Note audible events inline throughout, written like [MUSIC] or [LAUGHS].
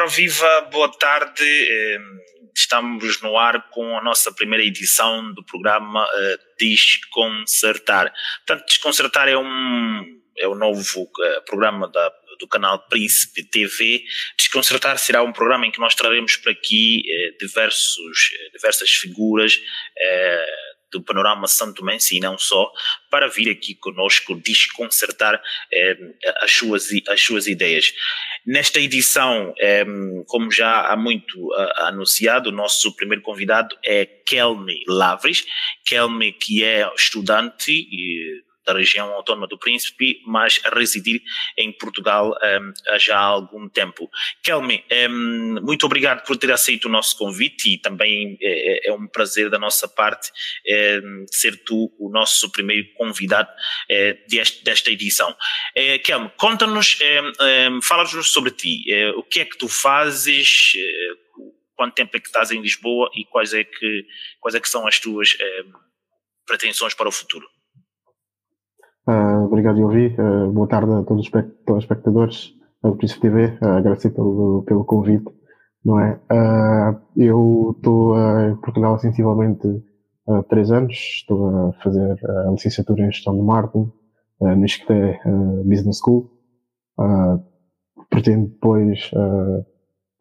Ora, viva, boa tarde. Estamos no ar com a nossa primeira edição do programa Desconcertar. Portanto, Desconcertar é um é o novo programa da do canal Príncipe TV. Desconcertar será um programa em que nós traremos para aqui eh, diversos, eh, diversas figuras eh, do panorama santomense e não só, para vir aqui conosco desconcertar eh, as, suas, as suas ideias. Nesta edição, eh, como já há muito uh, anunciado, o nosso primeiro convidado é Kelme Lavres. Kelme, que é estudante e da região autónoma do Príncipe, mas a residir em Portugal um, já há algum tempo. Kelme, um, muito obrigado por ter aceito o nosso convite e também é, é um prazer da nossa parte um, ser tu o nosso primeiro convidado é, deste, desta edição. É, Kelme, conta-nos, fala-nos sobre ti, é, o que é que tu fazes, é, quanto tempo é que estás em Lisboa e quais é que, quais é que são as tuas pretensões para o futuro? Uh, obrigado, Yovi. Uh, boa tarde a todos os telespectadores do Príncipe TV. Uh, ah, agradecer pelo, pelo convite. Não é? eu estou em Portugal há sensivelmente há três anos. Estou a fazer a licenciatura em Gestão de Marketing no ISCTE Business School. pretendo depois,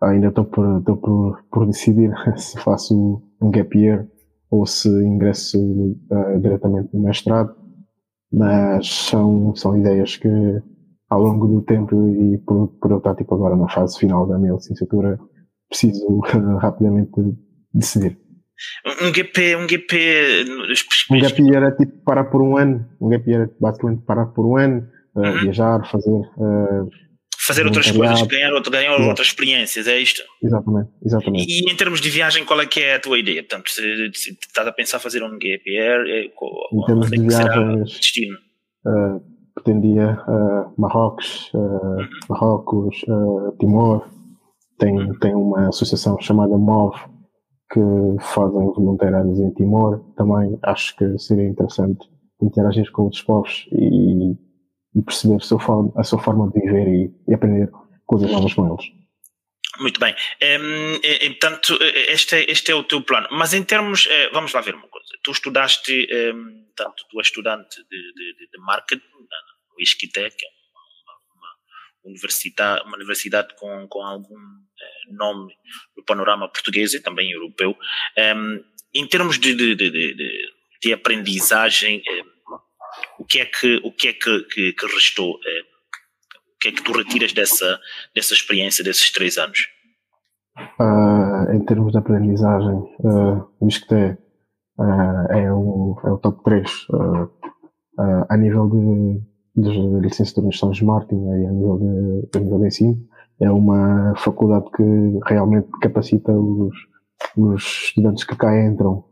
ainda estou por, por, por decidir [LAUGHS] se faço um gap year ou se ingresso diretamente no mestrado mas são, são ideias que ao longo do tempo e por, por eu estar tipo agora na fase final da minha licenciatura preciso [LAUGHS] rapidamente decidir. Um GP, um GP. Um GP era tipo parar por um ano. Um GP era basicamente parar por um ano, uh, uhum. viajar, fazer uh, fazer outras coisas, ganhar, outro, ganhar outras experiências, é isto? Exatamente, exatamente. E, em termos de viagem, qual é que é a tua ideia? Portanto, se, se estás a pensar fazer um gap year, é, qual, em termos de viagens, destino? Uh, pretendia uh, Marrocos, uh, uhum. Marrocos, Timor, tem, uhum. tem uma associação chamada MOV que fazem voluntariados em Timor, também acho que seria interessante interagir com outros povos e e perceber a sua forma, a sua forma de viver e, e aprender coisas novas com eles. Muito bem. Um, portanto, este é, este é o teu plano. Mas em termos, eh, vamos lá ver uma coisa. Tu estudaste, um, tanto tu és estudante de, de, de marketing no ISCTE, que é universidade, uma universidade com, com algum uh, nome no panorama português e também europeu. Um, em termos de, de, de, de aprendizagem, o que é que, o que, é que, que, que restou? É, o que é que tu retiras dessa, dessa experiência desses três anos? Uh, em termos de aprendizagem, uh, o ISCTE uh, é, o, é o top 3 uh, a nível de, de licenciatura em gestão de e a nível de, nível de ensino. É uma faculdade que realmente capacita os, os estudantes que cá entram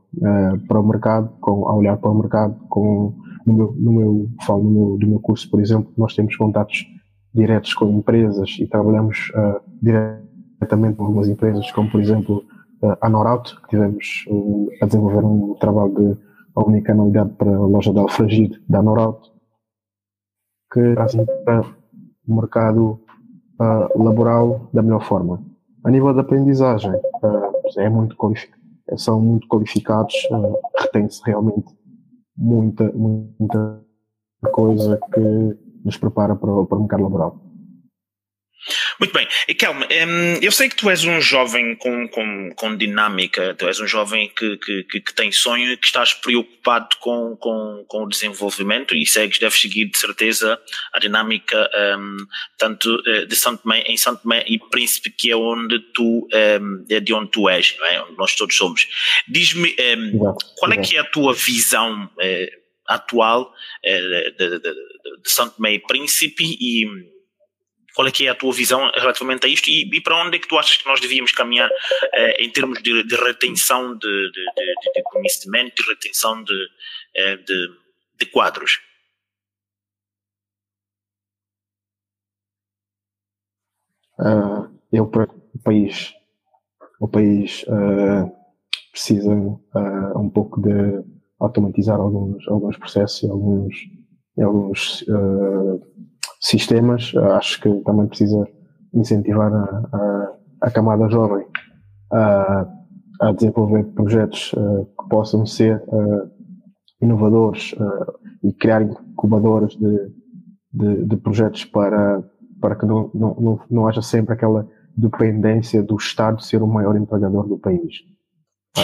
para o mercado, com, a olhar para o mercado com no meu, no meu, falo no meu, do meu curso, por exemplo, nós temos contatos diretos com empresas e trabalhamos uh, diretamente com algumas empresas, como por exemplo uh, a Norauto, que tivemos uh, a desenvolver um trabalho de omnicanalidade para a loja de Alfragide da Norauto, que trazem para o mercado laboral da melhor forma. A nível de aprendizagem, é muito são muito qualificados, retém-se realmente muita, muita coisa que nos prepara para, para o mercado laboral. Muito bem. E Kelme, hum, eu sei que tu és um jovem com, com, com dinâmica, tu és um jovem que, que, que tem sonho e que estás preocupado com, com, com o desenvolvimento e segues, deves seguir de certeza a dinâmica um, tanto eh, de Santo Tomé, em Santo Tomé e Príncipe, que é onde tu, um, é de onde tu és, não é? onde nós todos somos. Diz-me, um, qual é que é a tua visão eh, atual eh, de, de, de, de Santo Tomé e Príncipe e qual é que é a tua visão relativamente a isto e, e para onde é que tu achas que nós devíamos caminhar eh, em termos de, de retenção de, de, de, conhecimento, de retenção de, eh, de, quadros? Uh, eu, o país, o país uh, precisa uh, um pouco de automatizar alguns, alguns processos, alguns, alguns uh, sistemas, acho que também precisa incentivar a, a, a camada jovem a, a desenvolver projetos uh, que possam ser uh, inovadores e criar incubadoras de, de, de, projetos para, para que não, não, não, não haja sempre aquela dependência do Estado ser o maior empregador do país.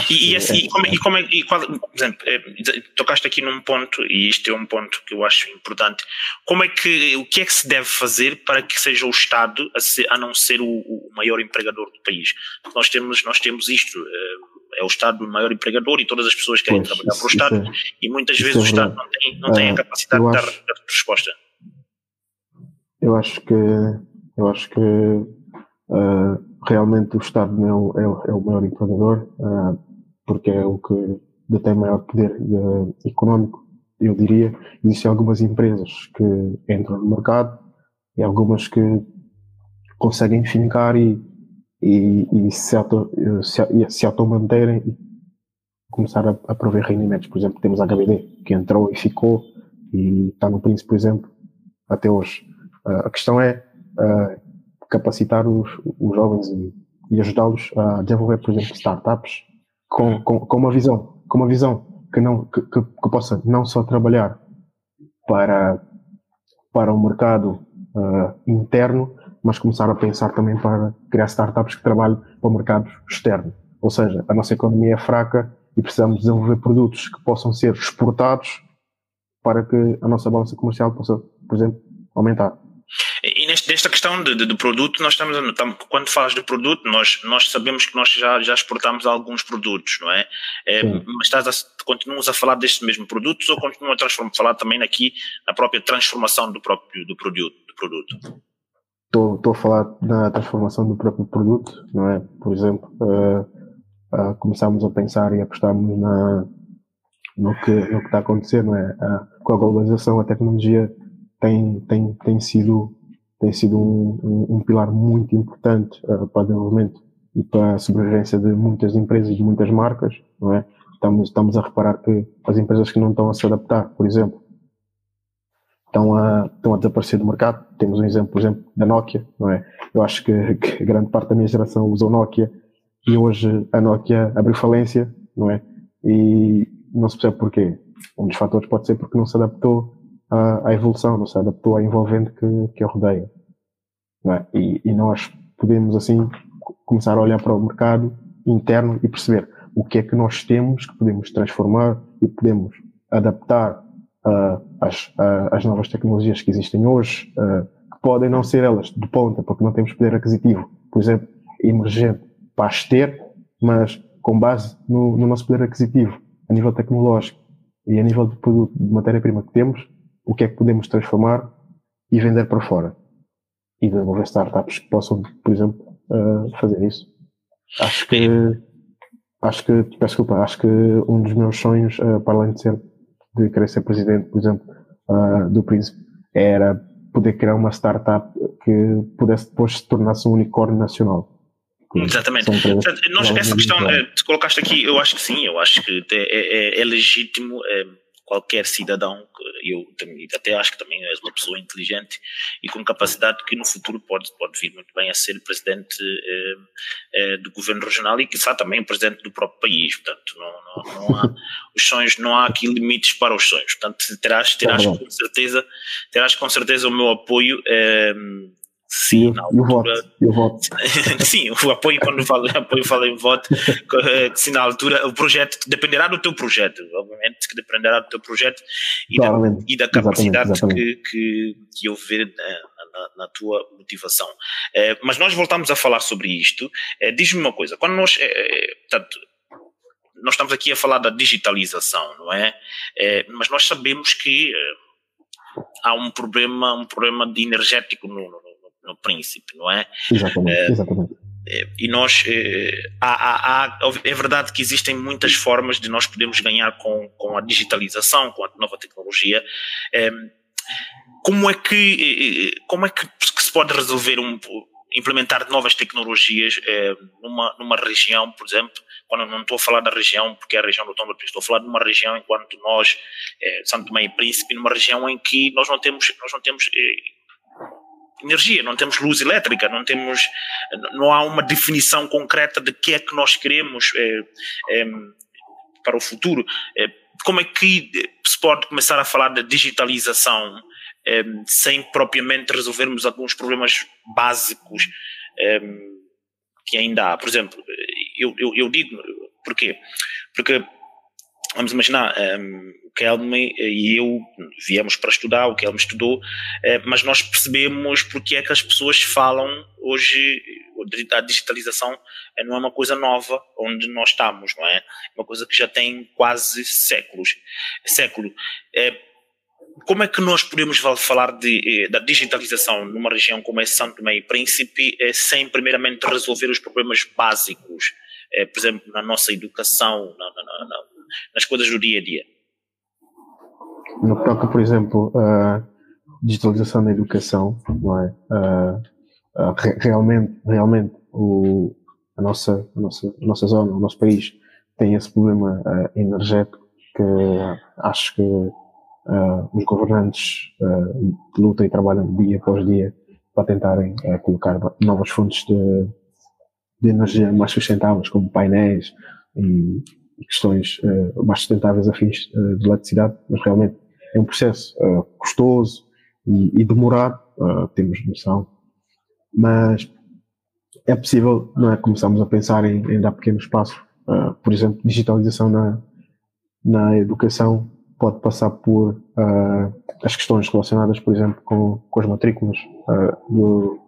E, e, assim, é, e, como, e, como, e qual, por exemplo, é, tocaste aqui num ponto, e isto é um ponto que eu acho importante. Como é que, o que é que se deve fazer para que seja o Estado a, ser, a não ser o, o, maior empregador do país? Porque nós temos, nós temos isto, é, é o Estado o maior empregador e todas as pessoas querem pois, trabalhar para o Estado, é, e muitas vezes é o Estado não tem, não tem a capacidade de dar, acho, dar resposta. Eu acho que, eu acho que Uh, realmente o Estado não é, é, é o maior empregador, uh, porque é o que detém maior poder uh, económico, eu diria. Existem algumas empresas que entram no mercado e algumas que conseguem fincar e, e, e se, auto, se, se auto-manterem e começar a, a prover rendimentos. Por exemplo, temos a HBD, que entrou e ficou e está no Príncipe, por exemplo, até hoje. a questão é capacitar os, os jovens e, e ajudá-los a desenvolver, por exemplo, startups com, com, com uma visão, com uma visão que não que, que, que possa não só trabalhar para para o mercado uh, interno, mas começar a pensar também para criar startups que trabalhem para o mercado externo. Ou seja, a nossa economia é fraca e precisamos desenvolver produtos que possam ser exportados para que a nossa balança comercial possa, por exemplo, aumentar. E nesta questão de, de, de, produto, nós estamos, estamos, quando falas de produto, nós, nós sabemos que nós já, já exportamos alguns produtos, não é? é mas estás a, continuas a falar destes mesmos produtos ou continuas a falar também aqui na própria transformação do próprio do produto? Do produto? Estou, estou a falar da transformação do próprio produto, não é? Por exemplo, uh, uh, começámos a pensar e apostarmos na, no, que, no que está a acontecer, não é? Uh, com a globalização, a tecnologia tem, tem, tem sido tem sido um, um, um pilar muito importante uh, para o desenvolvimento e para a sobrevivência de muitas empresas e de muitas marcas, não é? Estamos, estamos a reparar que as empresas que não estão a se adaptar, por exemplo, estão a, estão a desaparecer do mercado. Temos um exemplo, por exemplo, da Nokia, não é? Eu acho que, que grande parte da minha geração usou Nokia e hoje a Nokia abriu falência, não é? E não se percebe porquê. Um dos fatores pode ser porque não se adaptou à, à evolução, não se adaptou à envolvente que, que a rodeia. É? E, e, nós podemos, assim, começar a olhar para o mercado interno e perceber o que é que nós temos que podemos transformar e podemos adaptar uh, às, às novas tecnologias que existem hoje, uh, que podem não ser elas de ponta, porque não temos poder aquisitivo, por exemplo, emergente para as ter, mas com base no, no nosso poder aquisitivo, a nível tecnológico e a nível de produto, de matéria-prima que temos, o que é que podemos transformar e vender para fora. E desenvolver startups que possam, por exemplo, uh, fazer isso. Acho que, acho que, peço desculpa, acho que um dos meus sonhos, uh, para além de ser, de querer ser presidente, por exemplo, uh, do Príncipe, era poder criar uma startup que pudesse depois se tornar-se um unicórnio nacional. Exatamente. Nós, essa questão, te colocaste aqui, eu acho que sim, eu acho que é, é, é legítimo. Qualquer cidadão, eu até acho que também és uma pessoa inteligente e com capacidade que no futuro pode, pode vir muito bem a ser presidente eh, eh, do governo regional e que será também presidente do próprio país, portanto não, não, não há, [LAUGHS] os sonhos, não há aqui limites para os sonhos, portanto terás, terás com certeza, terás com certeza o meu apoio eh, Sim, na altura. E o voto. [LAUGHS] Sim, o apoio, quando falo, apoio falo em voto, se na altura o projeto dependerá do teu projeto, obviamente que dependerá do teu projeto e, da, e da, capacidade exatamente, exatamente. Que, que, que eu ver eh, na, na, tua motivação. É, mas nós voltamos a falar sobre isto. É, Diz-me uma coisa, quando nós. É, portanto, nós estamos aqui a falar da digitalização, não é? mas nós sabemos que há um problema, um problema de energético no, no no príncipe, não é? Exatamente, é, exatamente. E nós, é, há, há, há, é verdade que existem muitas formas de nós podermos ganhar com, com a digitalização, com a nova tecnologia. É, como é que, como é que se pode resolver um, implementar novas tecnologias é, numa, numa região, por exemplo, quando não estou a falar da região, porque é a região do Tom estou a falar de uma região enquanto nós, é, Santo Tomé e Príncipe, numa região em que nós não temos, nós não temos é, energia, não temos luz elétrica, não temos, não há uma definição concreta de que é que nós queremos é, é, para o futuro. É, como é que se pode começar a falar da digitalização sem propriamente resolvermos alguns problemas básicos que ainda há? Por exemplo, eu, eu, eu digo, porquê? Porque vamos imaginar, um, o Kelme e eu viemos para estudar, o Kelme estudou, uh, mas nós percebemos porque é que as pessoas falam hoje, a digitalização não é uma coisa nova onde nós estamos, não é? É uma coisa que já tem quase séculos. Século. Como é que nós podemos falar de, eh, da digitalização numa região como é Santo Tomé e Príncipe sem primeiramente resolver os problemas básicos, por exemplo, na nossa educação, na, na, na, nas coisas do dia a dia? No que toca, por exemplo, a digitalização da educação, não é? Realmente, realmente o, a, nossa, a, nossa, a nossa zona, o nosso país tem esse problema uh, energético que acho que os governantes lutam e trabalham dia após dia para tentarem colocar novas fontes de, de energia mais sustentáveis, como painéis e questões uh, mais sustentáveis a fins uh, de eletricidade, mas realmente é um processo uh, custoso e, e demorar, temos noção, mas é possível, não é? Começarmos a pensar em, em dar pequenos passos, por exemplo, digitalização na, na educação pode passar por as questões relacionadas, por exemplo, com, com as matrículas do,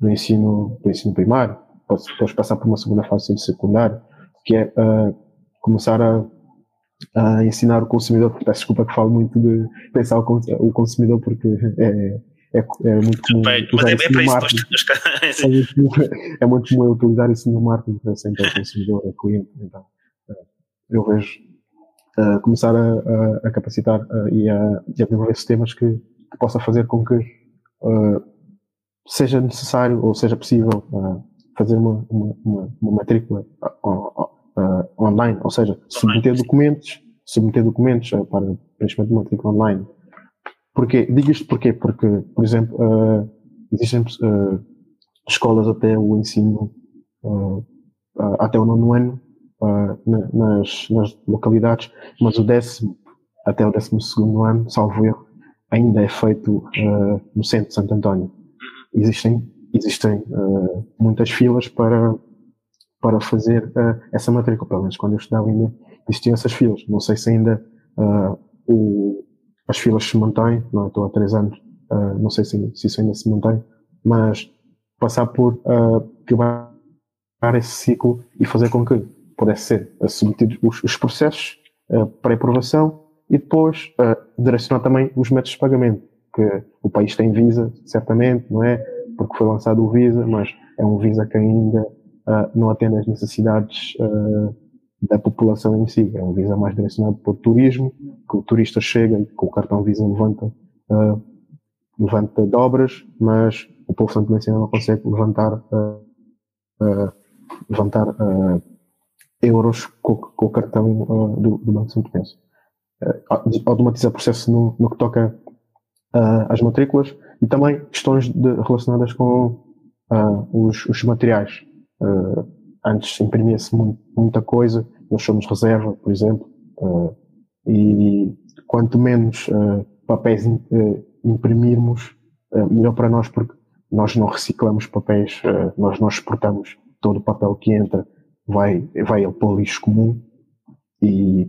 do, ensino, do ensino primário, pode, pode passar por uma segunda fase de secundário, que é começar a, a ensinar o consumidor, peço desculpa que falo muito de pensar o, consumidor porque é, é, é muito comum Bem, é, [LAUGHS] isso no marketing. é, muito, é muito comum utilizar isso no marketing, sempre o consumidor, o cliente, então eh, eu vejo uh, começar a, a, a capacitar uh, e, a, e a desenvolver sistemas que, que possa fazer com que uh, seja necessário ou seja possível fazer uma, uma, uma, uma matrícula uh, online, ou seja, submeter documentos, submeter documentos uh, para preenchimento de matrícula online. Porquê? Digo isto porquê? Porque, por exemplo, uh, existem escolas até o ensino, até o nono ano, nas, nas localidades, mas o décimo até o décimo segundo ano, salvo erro, ainda é feito no centro de Santo António. Existem, existem muitas filas para para fazer uh, essa matrícula. Pelo menos quando eu estudava ainda existiam essas filas. Não sei se ainda uh, o, as filas se mantêm, não estou há três anos, uh, não sei se, se, isso ainda se mantém, mas passar por quebrar esse ciclo e fazer com que pudesse ser submetidos os, os processos para aprovação e depois direcionar também os métodos de pagamento, que o país tem Visa, certamente, não é? Porque foi lançado o Visa, mas é um Visa que ainda uh, não atende às necessidades uh, da população em si. É um Visa mais direcionado para o turismo, que o turista chega e com o cartão Visa levanta, uh, levanta dobras, mas o povo ainda não consegue levantar, levantar euros com, com, o cartão do, do Banco Santomense. automatiza o processo no, no que toca às matrículas e também questões de, relacionadas com os, os materiais. Uh, antes imprimia-se muita coisa, nós somos reserva, por exemplo, uh, e quanto menos uh, papéis in, imprimirmos, melhor para nós, porque nós não reciclamos papéis, nós não exportamos todo o papel que entra, vai, vai ele para o lixo comum e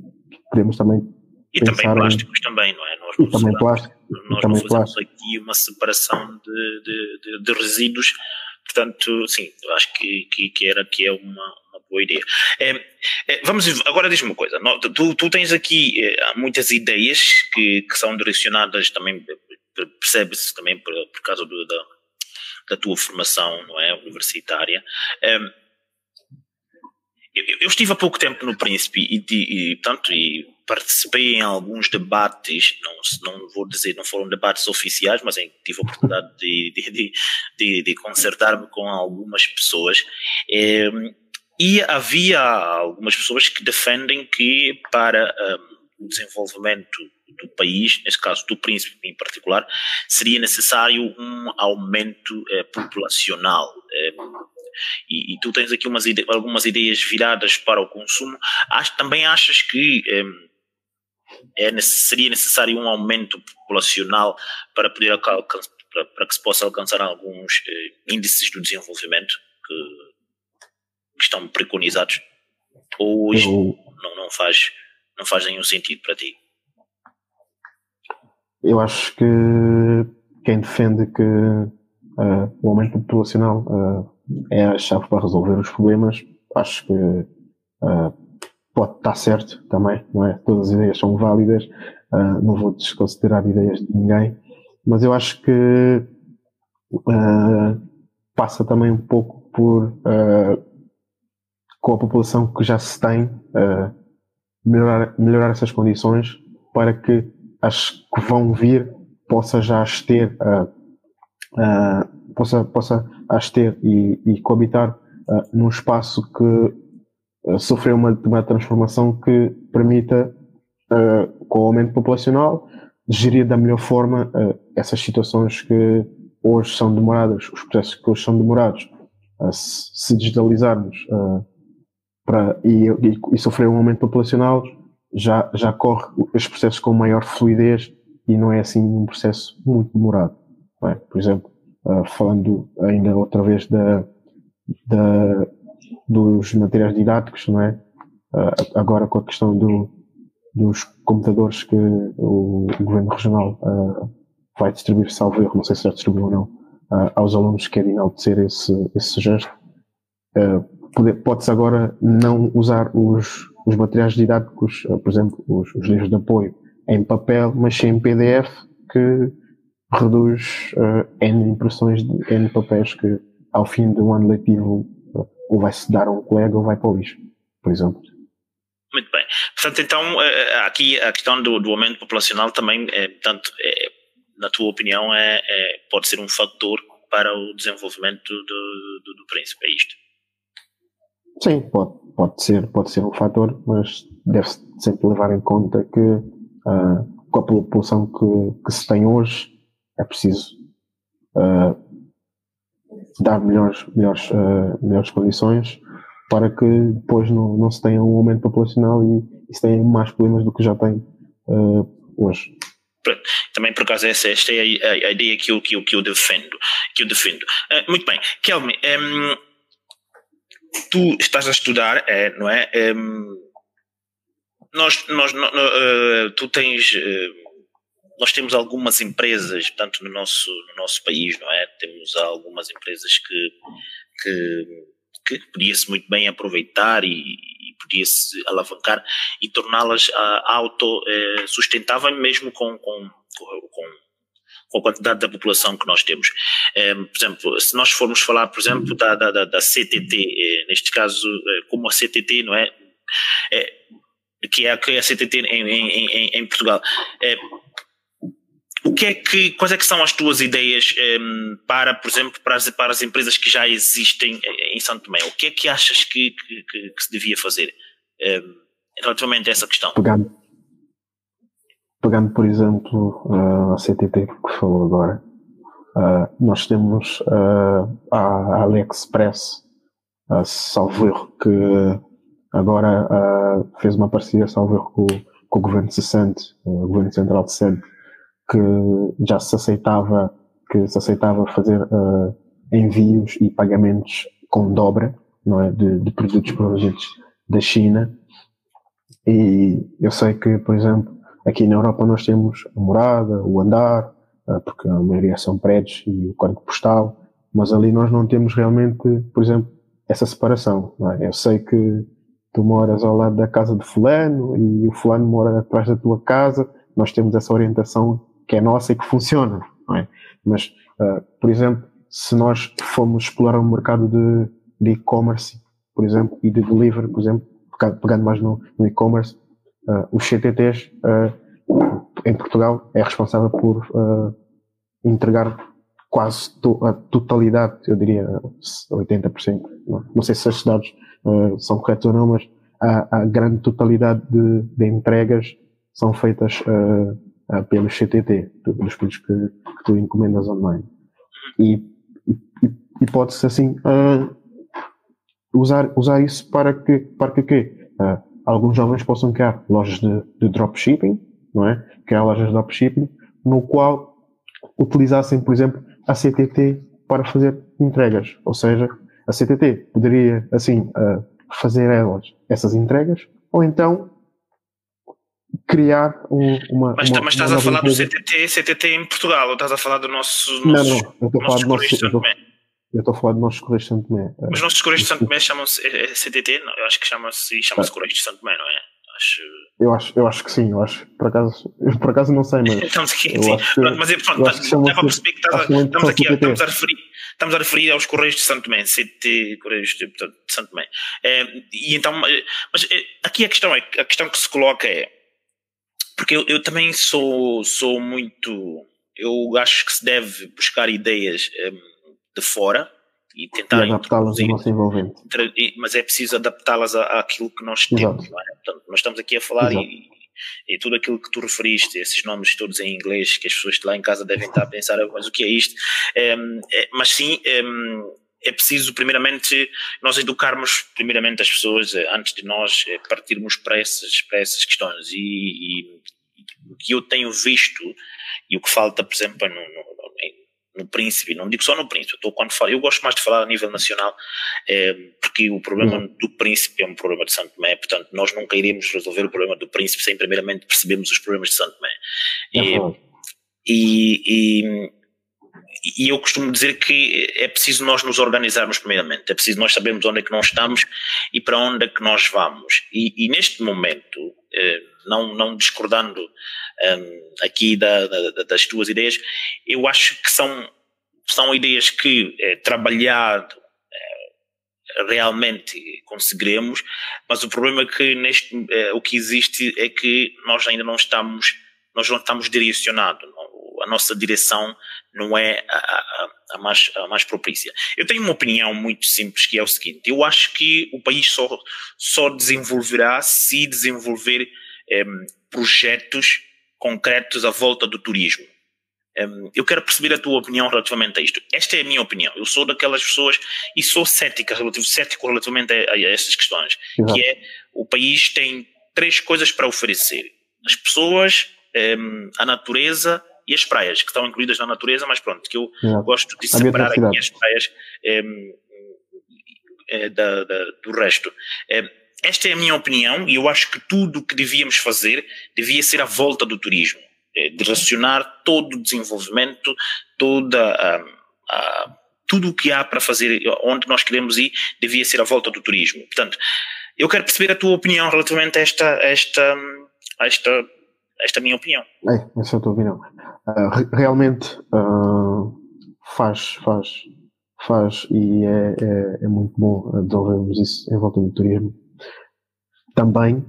podemos também e também plásticos em... também, não é? Nós e também. Nós não fazemos plástico. aqui uma separação de, de, de, de resíduos Portanto, sim, acho que, que, que, era, que é uma, uma boa ideia. É, é, vamos, agora diz-me uma coisa, tu, tu tens aqui é, muitas ideias que, que são direcionadas também, percebe-se também por, por causa do, da, da tua formação, não é, universitária. É, eu, estive há pouco tempo no Príncipe e, e, e portanto, e participei em alguns debates, não, não vou dizer, não foram debates oficiais, mas tive a oportunidade de, de, de, de concertar-me com algumas pessoas. É, e havia algumas pessoas que defendem que para um, o desenvolvimento do país, neste caso do príncipe em particular, seria necessário um aumento eh, populacional. Eh, e, e, tu tens aqui umas ide algumas ideias viradas para o consumo. Acho, também achas que eh, é, seria necessário um aumento populacional para poder para, para que se possa alcançar alguns eh, índices do desenvolvimento que, que estão preconizados? Ou isto Eu... não, não, faz, não faz nenhum sentido para ti? Eu acho que quem defende que uh, o aumento populacional uh, é a chave para resolver os problemas, acho que uh, pode estar certo também, não é? Todas as ideias são válidas, não vou desconsiderar ideias de ninguém, mas eu acho que passa também um pouco por com a população que já se tem melhorar, melhorar essas condições para que as que vão vir possa já as ter, uh, uh, possa, possa as ter e, e coabitar uh, num espaço que uh, sofreu uma, uma transformação que permita, com o aumento populacional, gerir da melhor forma essas situações que hoje são demoradas, os processos que hoje são demorados. se, se digitalizarmos e, e, e sofrer um aumento populacional, já, já corre os processos com maior fluidez e não é assim um processo muito demorado. É? Por exemplo, uh, falando ainda outra vez da, da, dos materiais didáticos, não é? Uh, agora com a questão do, dos computadores que o, governo regional uh, vai distribuir, salvo erro, não sei se já distribuiu ou não, aos alunos que querem enaltecer esse, esse gesto, pode-se agora não usar os, os materiais didáticos, por exemplo, os, os, livros de apoio em papel, mas sim em PDF, que reduz uh, N impressões de N papéis que ao fim do ano letivo uh, ou vai-se dar a um colega ou vai para o lixo, por exemplo. Muito bem. Portanto, então, aqui a questão do, do aumento populacional também, é, portanto, é, na tua opinião, é, é, pode ser um fator para o desenvolvimento do, do, do príncipe, é isto? Sim, pode, pode, ser, pode ser um fator, mas deve-se sempre levar em conta que uh, com a população que, que, se tem hoje é preciso uh, dar melhores, melhores, uh, melhores condições para que depois não, não se tenha um aumento populacional e, e se tenha mais problemas do que já tem hoje. Também por acaso essa, esta é a, a, a ideia que eu, que, eu, que eu defendo. Que eu defendo. muito bem, Kelme, um, tu estás a estudar, é, não é? é nós, nós, no, no, uh, tu tens, uh, nós temos algumas empresas, portanto, no nosso, no nosso país, não é? Temos algumas empresas que, que, que podia-se muito bem aproveitar e, e podia-se alavancar e torná-las uh, autossustentáveis mesmo com, com, com com a quantidade da população que nós temos. É, por exemplo, se nós formos falar, por exemplo, da, da, da CTT, é, neste caso, é, como a CTT, não é? é que é, que é a CTT em, em, em, em Portugal. É, o que é que, quais é que são as tuas ideias para, por exemplo, para as, para as empresas que já existem em Santo Tomé? O que é que achas que, que, que, que se devia fazer relativamente a essa questão? Pegando, pegando por exemplo uh, a CTT que falou agora, uh, nós temos uh, a AliExpress, uh, salvo erro, que agora fez uma parceria, salvo erro, com, com o governo cessante, o governo central de Sede, que já se aceitava, que se aceitava fazer envios e pagamentos com dobra, não é, de, de produtos provenientes da China. E eu sei que, por exemplo, Aqui na Europa nós temos a morada, o andar, ah, porque a maioria são prédios e o código postal, mas ali nós não temos realmente, por exemplo, essa separação. É? Eu sei que tu moras ao lado da casa de fulano e o fulano mora atrás da tua casa, nós temos essa orientação que é nossa e que funciona, é? Mas, uh, por exemplo, se nós formos explorar o um mercado de e-commerce, por exemplo, e de delivery, por exemplo, pegando mais no, no e-commerce, uh, os CTTs uh, em Portugal é responsável por entregar quase to a totalidade, eu diria 80%. Não, não sei se esses dados são corretos ou não, mas a, a grande totalidade de, de entregas são feitas uh, uh, pelos CTT, dos produtos que, que, tu encomendas online. E, e, e pode-se assim uh, usar, usar isso para que, para que quê? alguns jovens possam criar lojas de, de dropshipping, não é? Criar lojas de dropshipping, no qual utilizassem, por exemplo, a CTT para fazer entregas. Ou seja, a CTT poderia, assim, fazer elas essas entregas, ou então criar um, uma. Mas, uma, mas estás a falar empresa. do CTT, CTT em Portugal, ou estás a falar do nosso. Não, não, eu estou a falar do nosso. Eu estou a falar de nossos Correios de Santo Tomé. Mas nossos Correios de Santo Tomé chamam-se é, é CTT? Não, eu acho que chama-se chama -se Correios de Santo Tomé, não é? Acho... Eu, acho, eu acho que sim, eu acho. Por acaso, eu por acaso não sei, mas. estamos [LAUGHS] aqui, sim. Pronto, mas é, pronto, dá para perceber que estás estamos aqui estamos a referir estamos a referir aos Correios de Santo Tomé, CT Correios de, de Santo Tomé. É, e então, mas aqui a questão é, a questão que se coloca é, porque eu, eu também sou, sou muito, eu acho que se deve buscar ideias um, de fora e tentar adaptá-las ao nosso envolvente. Mas é preciso adaptá-las àquilo que nós temos. É? Portanto, nós estamos aqui a falar e, e, tudo aquilo que tu referiste, esses nomes todos em inglês, que as pessoas lá em casa devem estar a pensar, mas o que é isto? É, é, mas sim, é, é preciso primeiramente nós educarmos primeiramente as pessoas eh, antes de nós eh, partirmos para essas, para essas questões e, e, o que eu tenho visto e o que falta, por exemplo, no, no, no Príncipe, não digo só no Príncipe, eu, quando falo, eu gosto mais de falar a nível nacional, é, porque o problema uhum. do Príncipe é um problema de Santo Tomé, portanto nós nunca iríamos resolver o problema do Príncipe sem primeiramente percebermos os problemas de Santo Tomé. Uhum. E, e, e, eu costumo dizer que é preciso nós nos organizarmos primeiramente, é preciso nós sabermos onde é que nós estamos e para onde é que nós vamos. E, e neste momento, eh, não, não discordando um, aqui da, da, das tuas ideias, eu acho que são, são ideias que é, trabalhado é, realmente conseguiremos, mas o problema é que neste, é, o que existe é que nós ainda não estamos, nós não estamos direcionados, não, a nossa direção não é a, a, a, mais, a mais propícia. Eu tenho uma opinião muito simples que é o seguinte: eu acho que o país só, só desenvolverá se desenvolver um, projetos concretos à volta do turismo. Um, eu quero perceber a tua opinião relativamente a isto. Esta é a minha opinião. Eu sou daquelas pessoas e sou cética, relativo, cético relativamente a, a estas questões, Exato. que é o país tem três coisas para oferecer: as pessoas, um, a natureza e as praias, que estão incluídas na natureza, mas pronto, que eu Exato. gosto de separar aqui as praias um, é, da, da, do resto. Esta é a minha opinião e eu acho que tudo o que devíamos fazer devia ser à volta do turismo, é, direcionar todo o desenvolvimento, toda a, a, tudo o que há para fazer, onde nós queremos ir, devia ser à volta do turismo. Portanto, eu quero perceber a tua opinião relativamente a esta, esta, a esta, a esta minha opinião. É, essa é a tua opinião. Uh, realmente uh, faz, faz, faz e é, é, é muito bom desenvolvermos isso em volta do turismo também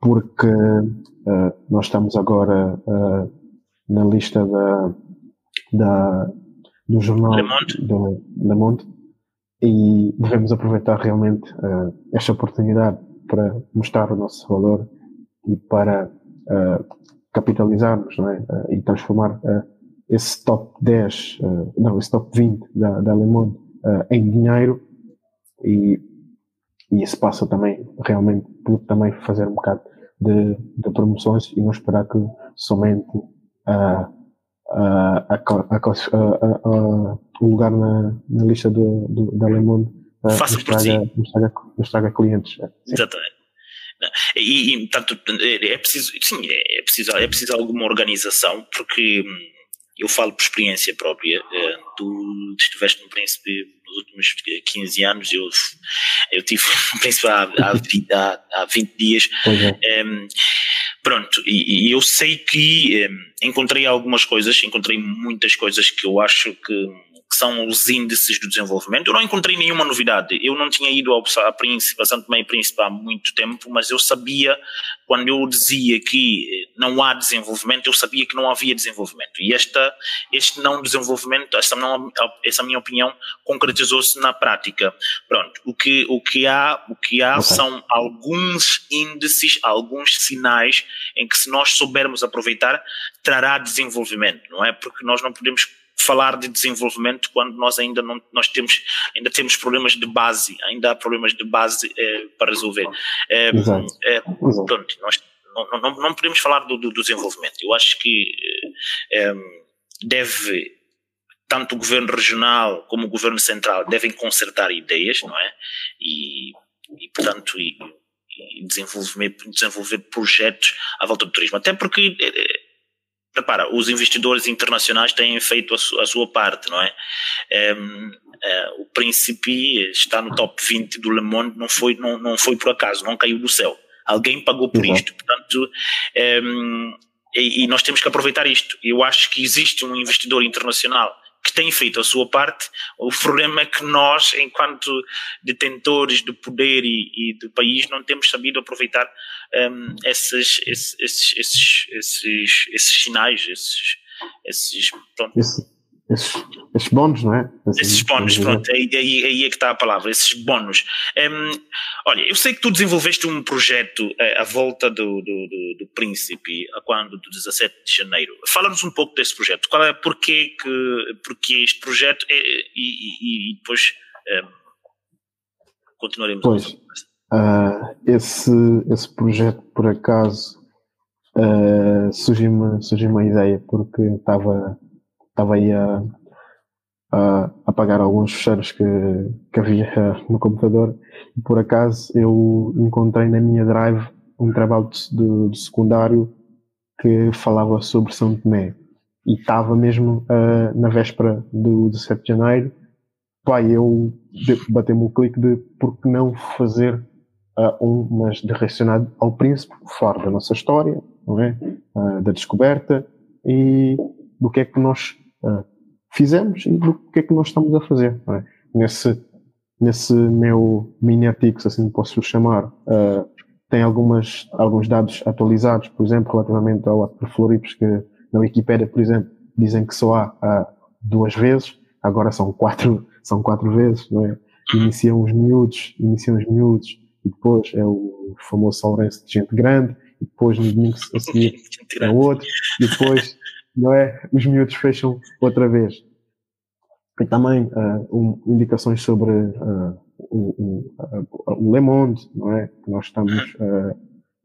porque uh, nós estamos agora na lista da, da, do jornal Le Monde. Le Monde e devemos aproveitar realmente esta oportunidade para mostrar o nosso valor e para capitalizarmos não é? e transformar esse top 10, não, esse top 20 da, da Le Monde em dinheiro e e isso passa também realmente por também fazer um bocado de, de promoções e não esperar que somente uh, a, uh, o lugar na, na lista do, do, da Le Monde uh, nos, traga, nos, traga, nos traga clientes. Sim. Exatamente. E, e, portanto, é preciso, sim, é preciso, é preciso alguma organização, porque hum, eu falo por experiência própria. Eh, tu estiveste no Príncipe nos últimos 15 anos, eu, eu tive no [LAUGHS] Príncipe há, há, [LAUGHS] há 20 dias. É. Um, pronto, e, e, eu sei que um, encontrei algumas coisas, encontrei muitas coisas que eu acho que são os índices do desenvolvimento. Eu não encontrei nenhuma novidade. Eu não tinha ido ao, a Príncipe, a Santo Tomé e Príncipe há muito tempo, mas eu sabia, quando eu dizia que não há desenvolvimento, eu sabia que não havia desenvolvimento. E esta, este não desenvolvimento, essa, não, essa minha opinião, concretizou-se na prática. Pronto, o que, o que há, o que há okay. são alguns índices, alguns sinais em que se nós soubermos aproveitar, trará desenvolvimento, não é? Porque nós não podemos falar de desenvolvimento quando nós ainda não nós temos ainda temos problemas de base ainda há problemas de base eh, para resolver. Eh, eh, pronto nós não, não, não, podemos falar do, do, desenvolvimento. Eu acho que deve tanto o governo regional como o governo central devem consertar ideias não é? E, e portanto e, e desenvolver desenvolver projetos à volta do turismo. Até porque repara, os investidores internacionais têm feito a, su, a sua parte, não é? Uh, eh, o Príncipe está no top 20 do Le Monde, não foi, não, não foi por acaso, não caiu do céu. Alguém pagou por uhum. isto, portanto, um, e, e, nós temos que aproveitar isto. Eu acho que existe um investidor internacional que tem feito a sua parte. O problema é que nós, enquanto detentores do poder e, e do país, não temos sabido aproveitar um, esses, esses, esses, esses, sinais, esses, esses pronto. Esses, esses bónus, não é? Esses, esses bónus, pronto, aí, aí, aí, é que está a palavra, esses bónus. Um, olha, eu sei que tu desenvolveste um projeto uh, à volta do, do, do, do, Príncipe, a quando, do 17 de janeiro. Fala-nos um pouco desse projeto. Qual é, porquê, que, porquê este projeto é, e, e, e, depois um, continuaremos pois, uh, esse, esse projeto, por acaso, uh, surgiu-me surgiu uma ideia, porque estava estava aí a, a apagar alguns fecheiros que, que havia [LAUGHS] no computador. E por acaso eu encontrei na minha drive um trabalho de, de secundário que falava sobre São Tomé. E estava mesmo uh, na véspera do 17 de janeiro. Pai, eu batei-me o clique de por que não fazer uh, um, mas direcionado ao príncipe, fora da nossa história, não é? Uh, da descoberta. E do que é que nós uh, fizemos e do que é que nós estamos a fazer. É? Nesse, nesse meu mini artigo, se assim posso chamar, uh, tem algumas, alguns dados atualizados, por exemplo, relativamente ao Acre Floripes, que na Wikipédia, por exemplo, dizem que só há duas vezes, agora são quatro, são quatro vezes, não é? Iniciam os miúdos, iniciam os miúdos, e depois é o famoso Saurense de gente grande, e depois no domingo a seguir [LAUGHS] é outro, e depois não é? Os miúdos fecham outra vez. E também uh, um, indicações sobre uh, o, o, o, Le Monde, não é? Que nós estamos uh,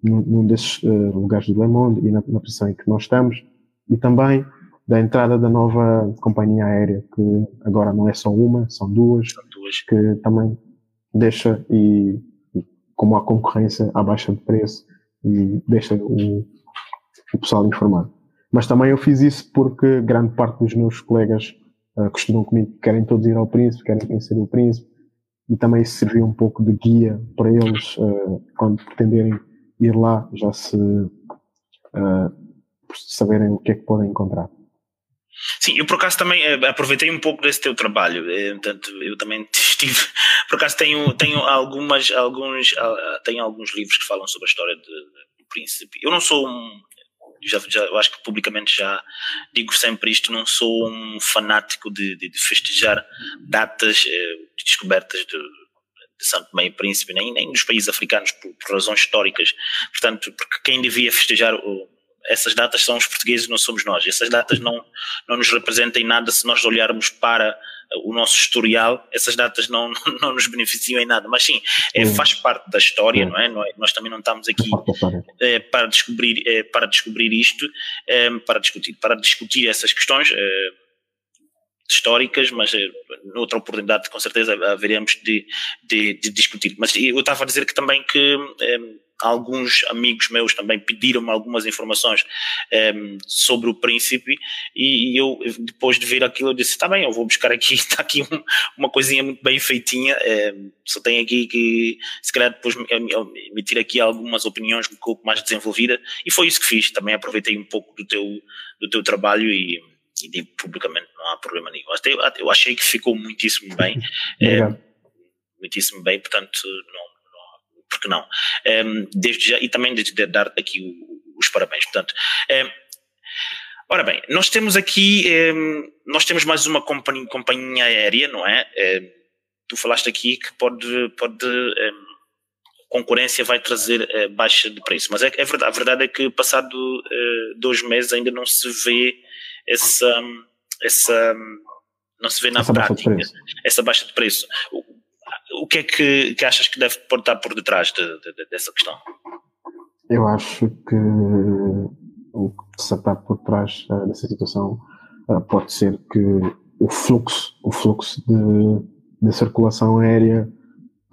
num, num desses lugares do Le Monde e na, na posição em que nós estamos. E também da entrada da nova companhia aérea, que agora não é só uma, são duas, são duas. que também deixa e, e como há concorrência à baixa de preço e deixa o, o pessoal informado. Mas também eu fiz isso porque grande parte dos meus colegas uh, que estudam comigo querem todos ir ao Príncipe, querem conhecer o Príncipe, e também isso serviu um pouco de guia para eles uh, quando pretenderem ir lá, já se uh, saberem o que é que podem encontrar. Sim, eu por acaso também aproveitei um pouco desse teu trabalho, portanto, eu também [LAUGHS] estive, por acaso tenho, tenho algumas, alguns, tenho alguns livros que falam sobre a história do príncipe. Eu não sou um, já, já, eu acho que publicamente já digo sempre isto, não sou um fanático de, de, de festejar datas eh, de descobertas de, de Santo e Príncipe, nem, nem dos países africanos por, por, razões históricas. Portanto, porque quem devia festejar essas datas são os portugueses, não somos nós. Essas datas não, não nos representam em nada se nós olharmos para o nosso historial, essas datas [LAUGHS] não, não nos beneficiam em nada, mas sim, é, faz parte da história, não é? não é? Nós também não estamos aqui é, para, descobrir, é, para descobrir isto, é, para, discutir, para discutir essas questões históricas, mas noutra oportunidade com certeza haveremos de, de, de, discutir. Mas eu estava a dizer que também que alguns amigos meus também pediram-me algumas informações um, ehm, sobre o príncipe e, e, eu depois de ver aquilo eu disse, está bem, eu vou buscar aqui, está [LAUGHS] aqui um, uma coisinha muito bem feitinha, um, ehm, só tenho aqui que se calhar depois emitir aqui algumas opiniões um pouco mais desenvolvidas e foi isso que fiz, também aproveitei um pouco do teu, do teu trabalho e e digo publicamente, não há problema nenhum. Até, eu achei que ficou muitíssimo bem. é, muitíssimo bem, portanto, não porque não? É, desde já, e também desde dar aqui o, os parabéns. Portanto, é, ora bem, nós temos aqui, nós temos mais uma companhia, companhia aérea, não é? tu falaste aqui que pode, pode concorrência vai trazer uh, baixa de preço. Mas é, é, verdade, a verdade é que passado uh, dois meses ainda não se vê essa, essa não se vê na essa prática baixa essa baixa de preço. O, o que é que, que, achas que deve estar por detrás de, de, dessa questão? Eu acho que o que se está por trás uh, dessa situação pode ser que o fluxo, o fluxo de, de circulação aérea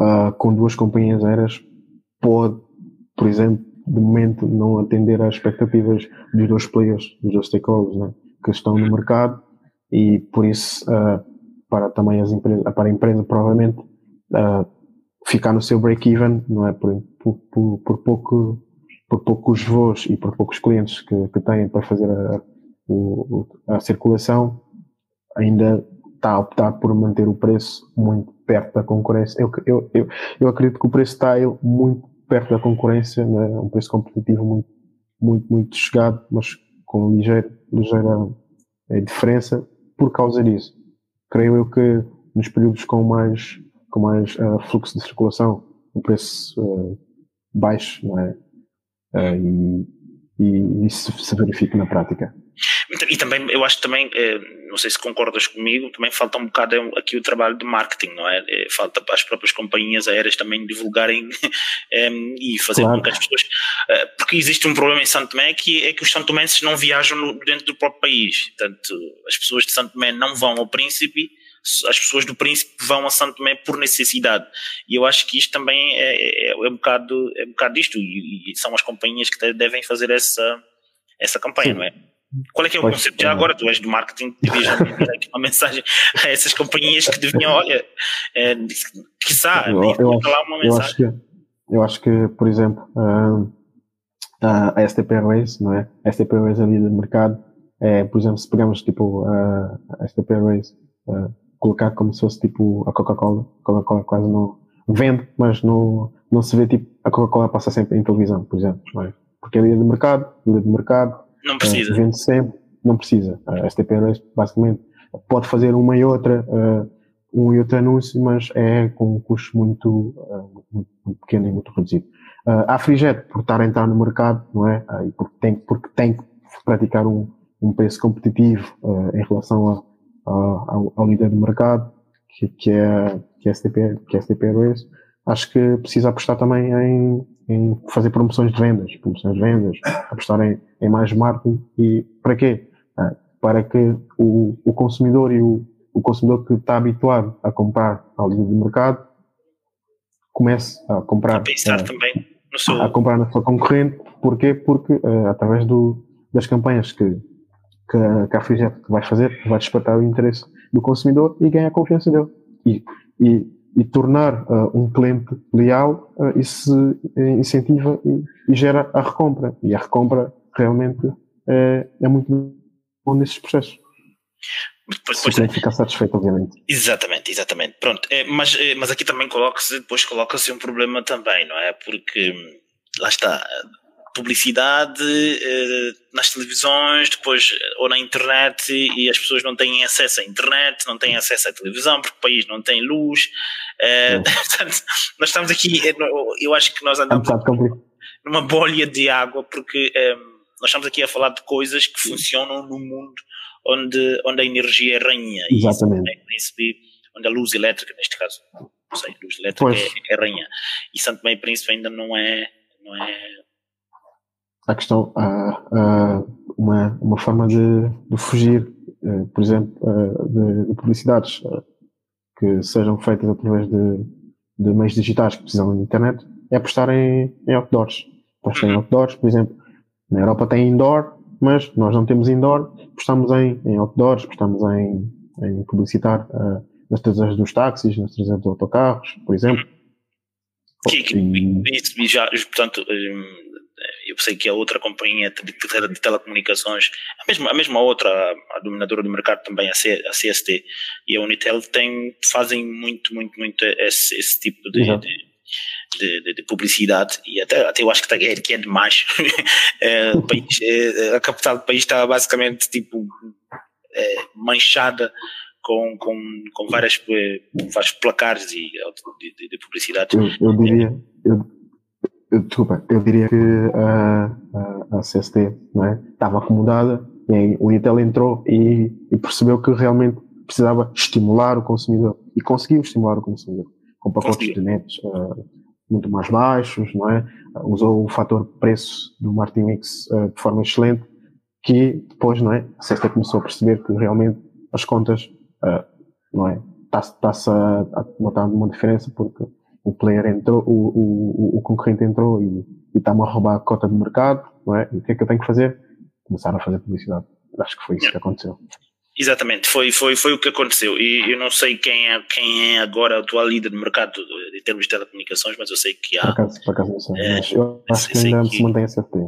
Uh, com duas companhias aéreas pode, por exemplo, de momento não atender às expectativas dos dois players, dos dois stakeholders né, que estão no mercado e por isso uh, para também as empresas, para a empresa provavelmente uh, ficar no seu break-even, não é? Por, por, por, pouco, por poucos voos e por poucos clientes que, que têm para fazer a, a, a circulação, ainda está a optar por manter o preço muito perto da concorrência. Eu, eu, eu, eu acredito que o preço está muito perto da concorrência, né? um preço competitivo muito, muito, muito chegado, mas com ligeira, ligeira é, diferença por causa disso. Creio eu que nos períodos com mais, com mais uh, fluxo de circulação, o preço uh, baixo, não é? Uh, e, e isso se verifica na prática. E também, eu acho que também, não sei se concordas comigo, também falta um bocado aqui o trabalho de marketing, não é? Falta para as próprias companhias aéreas também divulgarem [LAUGHS] e fazer claro. com que as pessoas. Porque existe um problema em Santo Tomé que é que os santomenses não viajam dentro do próprio país. Portanto, as pessoas de Santo Tomé não vão ao Príncipe as pessoas do Príncipe vão a Santo Tomé por necessidade. E eu acho que isto também é, é, é um, bocado, é um bocado disto, e, e, são as companhias que devem fazer essa, essa campanha, Sim. não é? Qual é que é o pois, conceito? Já é. agora tu és do marketing, devias enviar aqui uma mensagem a essas companhias que deviam, olha, é, quiçá, eu, eu, acho, lá uma mensagem. Eu acho, que, eu acho que, por exemplo, a, a STP Airways, não é? A STP Airways é líder de mercado, é, por exemplo, se pegamos tipo a STP Airways, colocar como se fosse tipo a Coca-Cola, Coca-Cola quase não vende, mas não, não se vê tipo, a Coca-Cola passa sempre em televisão, por exemplo, é? Porque é líder de mercado, líder de mercado, não precisa. Uh, vende sempre, não precisa. A STP basicamente pode fazer uma e outra, uh, um e outro anúncio, mas é com um custo muito, uh, muito, muito, pequeno e muito reduzido. Uh, a Friget, por estar a entrar no mercado, não é? Uh, porque, tem, porque tem que praticar um, um preço competitivo uh, em relação a, a, ao, ao, líder do mercado, que, que, é, que é a STP, que é STP Airways, acho que precisa apostar também em, em fazer promoções de vendas, promoções de vendas, apostar em, em mais marketing e para quê? Ah, para que o, o consumidor e o, o consumidor que está habituado a comprar ao nível do mercado comece a comprar a pensar uh, também no seu... a comprar na sua concorrente porquê? porque uh, através do, das campanhas que, que, que a Friget vai fazer vai despertar o interesse do consumidor e ganha a confiança dele e, e e tornar uh, um cliente leal, uh, isso incentiva e, e, gera a recompra. E a recompra realmente é, é muito bom nesses processos. Depois, depois, Se ficar satisfeito, obviamente. Exatamente, exatamente. Pronto, é, mas, é, mas aqui também coloca-se, depois coloca-se um problema também, não é? Porque hum, lá está, publicidade eh, nas televisões, depois ou na internet e as pessoas não têm acesso à internet, não têm acesso à televisão porque o país não tem luz. Eh, [LAUGHS] portanto, nós estamos aqui, eh, eu acho que nós andamos numa bolha de água porque nós estamos aqui a falar de coisas que funcionam no mundo onde, onde a energia é rainha. Exatamente. E, onde a luz elétrica, neste caso, não sei, luz elétrica é, é, rainha. E Santo Meio Príncipe ainda não é, não é a questão, há, há uma, uma forma de, de fugir, uh, por exemplo, uh, de, de, publicidades uh, que sejam feitas através de, de meios digitais que precisam de internet, é apostar em, em outdoors. Apostar em uhum. outdoors, por exemplo, na Europa tem indoor, mas nós não temos indoor, apostamos em, em outdoors, apostamos em, em publicitar nas traseiras dos táxis, nas traseiras dos autocarros, por exemplo. Que, que, e, já, portanto, eu sei que a outra companhia de, de, de telecomunicações, a mesma, a mesma outra, a dominadora do mercado também, a, C, a CST e a Unitel, tem, fazem muito, muito, muito esse, esse tipo de, uhum. de, de, de, publicidade e até, até eu acho que, é, que é demais. [LAUGHS] é, país, é, a capital do país está basicamente tipo é, manchada com, com, com várias, eh, vários placares de, de, de publicidade. Eu, eu diria, eu, desculpa, eu diria que a, a, a CST não é, estava acomodada e aí o Intel entrou e, e, percebeu que realmente precisava estimular o consumidor e conseguiu estimular o consumidor com pacotes de netos uh, muito mais baixos, não é? Usou o fator preço do Martin Mix uh, de forma excelente que depois, não é? A CST começou a perceber que realmente as contas uh, não é? Está-se a, a notar uma diferença porque o player entrou, o, o, o concorrente entrou e está-me a roubar a cota de mercado, não é? E o que é que eu tenho que fazer? Começar a fazer publicidade. Acho que foi isso que aconteceu. Exatamente, foi, foi, foi o que aconteceu. E eu não sei quem é, quem é agora o atual líder do mercado em termos de telecomunicações, mas eu sei que há. Por acaso, por acaso não sei, é, mas eu acho que ainda que, se mantém a CFT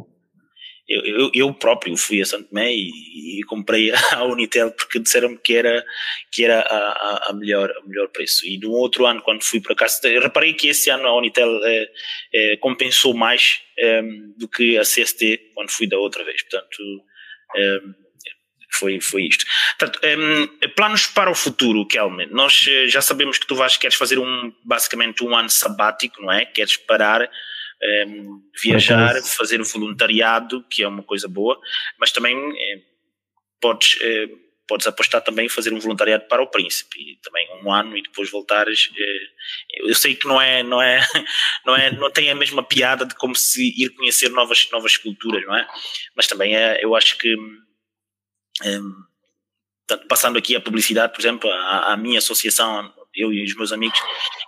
eu, eu, eu, próprio fui a Santo Tomé e, comprei a Unitel porque disseram-me que era, que era a, a, a, melhor, a melhor preço. E no outro ano, quando fui para cá, reparei que esse ano a Unitel é, é, compensou mais é, do que a CST quando fui da outra vez. Portanto, foi, foi isto. Portanto, planos para o futuro, Kelman. Nós já sabemos que tu vais, queres fazer um, basicamente um ano sabático, não é? Queres parar um, viajar, fazer voluntariado, que é uma coisa boa, mas também é, podes, é, podes apostar também em fazer um voluntariado para o príncipe, e também um ano e depois voltares. É, eu sei que não é, não é, [LAUGHS] não é, não tem a mesma piada de como se ir conhecer novas, novas culturas, não é? Mas também é, eu acho que passando aqui a publicidade, por exemplo, a, a minha associação eu e os meus amigos,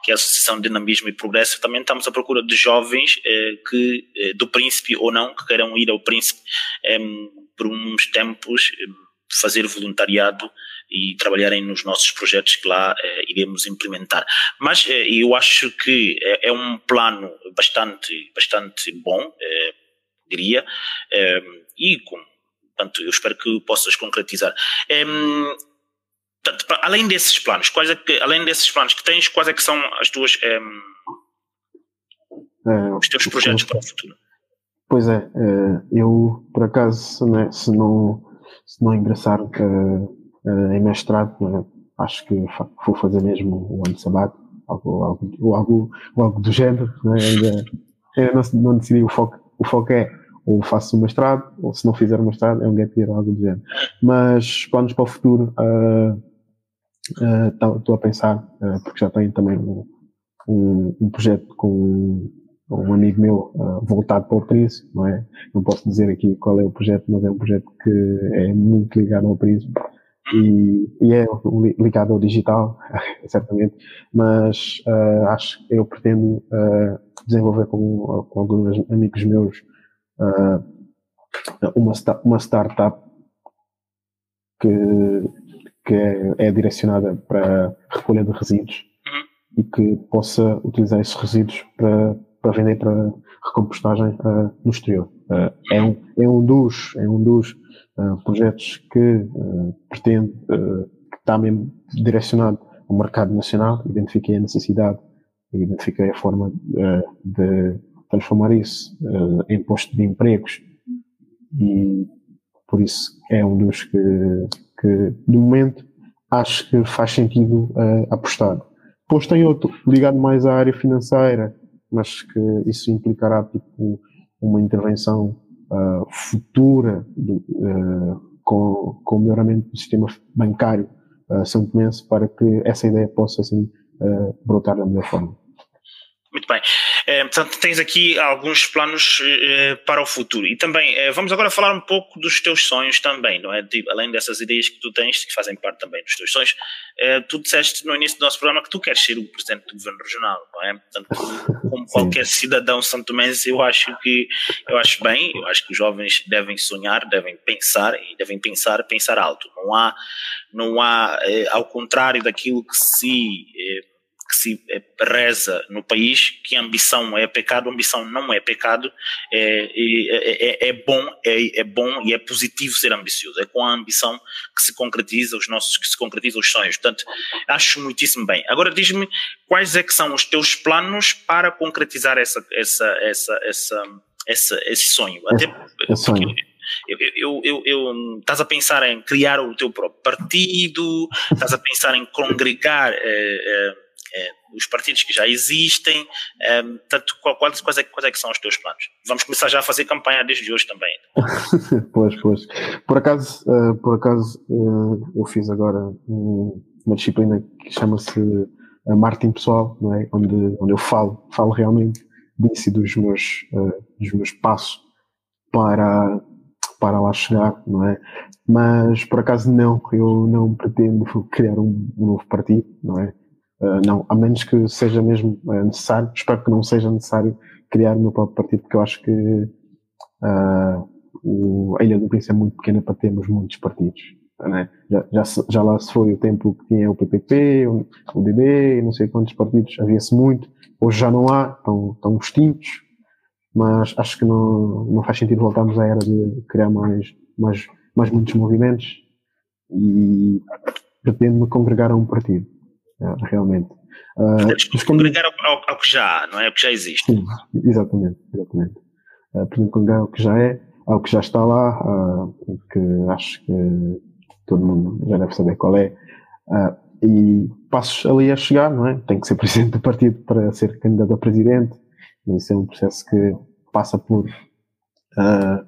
que é a Associação Dinamismo e Progresso, também estamos à procura de jovens eh, que, eh, do Príncipe ou não, que queiram ir ao Príncipe eh, por uns tempos, eh, fazer voluntariado e trabalharem nos nossos projetos que lá eh, iremos implementar. Mas eh, eu acho que é, é, um plano bastante, bastante bom, diria, e com, portanto, eu espero que possas concretizar. Portanto, além desses planos, quais é que, além desses planos que tens, quais é que são as tuas é, os teus projetos para o futuro? Pois é, eh, eu por acaso, né, se não se não ingressar uh, uh, em mestrado, né, acho que vou fazer mesmo o ano sabático, algo, algo, algo, algo do género, né, ainda, ainda não, não decidi o foco, o foco é ou faço o mestrado, ou se não fizer o mestrado é um gap year, algo do género. Mas planos para o futuro, uh, estou uh, a pensar, uh, porque já tenho também um, um, um projeto com um amigo meu uh, voltado para o Príncipe, não é? Não posso dizer aqui qual é o projeto, mas é um projeto que é muito ligado ao Príncipe e, e é ligado ao digital, [LAUGHS] certamente, mas acho que eu pretendo desenvolver com, com alguns amigos meus uma, uma startup que que é, é direcionada para recolha de resíduos uhum. e que possa utilizar esses resíduos para, para vender para recompostagem uh, no exterior. Uh, é, um, é um dos, é um dos uh, projetos que pretende, que está mesmo direcionado ao mercado nacional, identifiquei a necessidade identifiquei a forma de transformar isso em posto de empregos e por isso é um dos que que, de momento, acho que faz sentido uh, apostar. Depois tem outro ligado mais à área financeira, mas que isso implicará tipo, uma intervenção uh, futura do, uh, com, com o melhoramento do sistema bancário uh, são para que essa ideia possa assim brotar da melhor forma. Muito bem. É, portanto, tens aqui alguns planos é, para o futuro. E também, é, vamos agora falar um pouco dos teus sonhos também, não é? De, além dessas ideias que tu tens, que fazem parte também dos teus sonhos. tu disseste no início do nosso programa que tu queres ser o presidente do governo regional, não é? Portanto, como [LAUGHS] qualquer cidadão santomense, eu acho que, eu acho bem, eu acho que os jovens devem sonhar, devem pensar e devem pensar, pensar alto. Não há, não há, ao contrário daquilo que se que se eh, reza no país, que ambição é pecado, ambição não é pecado, é, é, é, é, bom, é, é bom e é positivo ser ambicioso, é com a ambição que se concretiza os nossos, que se concretiza os sonhos, portanto, acho muitíssimo bem. Agora diz-me quais é que são os teus planos para concretizar essa, essa, essa, essa, essa esse sonho, até sonho. Eu, eu, eu, eu, estás a pensar em criar o teu próprio partido, estás a pensar em congregar eh, eh, os partidos que já existem, tanto, quais, quais, é, quais é que são os teus planos? Vamos começar já a fazer campanha desde hoje também. [LAUGHS] pois, pois. Por acaso, por acaso eu fiz agora uma disciplina que chama-se marketing pessoal, não é? onde, onde eu falo, falo realmente disso e dos meus, dos meus passos para para lá chegar, não é? Mas por acaso não, eu não pretendo criar um, um novo partido, não é? Uh, não, a menos que seja mesmo uh, necessário, espero que não seja necessário criar o meu próprio partido, porque eu acho que uh, o, a Ilha do Príncipe é muito pequena para termos muitos partidos. É? Já, já, já, lá se foi o tempo que tinha o PPP, o, o DB, não sei quantos partidos, havia-se muito, hoje já não há, estão, estão extintos, mas acho que não, não faz sentido voltarmos à era de criar mais, mais, mais muitos movimentos e pretendo-me congregar a um partido, é, realmente. Uh, congregar ao, ao, que já há, não é? Ao que já existe. Sim, exatamente, exatamente. Uh, pretendo congregar ao que já é, ao que já está lá, uh, que acho que todo mundo já deve saber qual é. Uh, e passos ali a chegar, não é? Tem que ser presidente do partido para ser candidato a presidente, isso é um processo que passa por uh,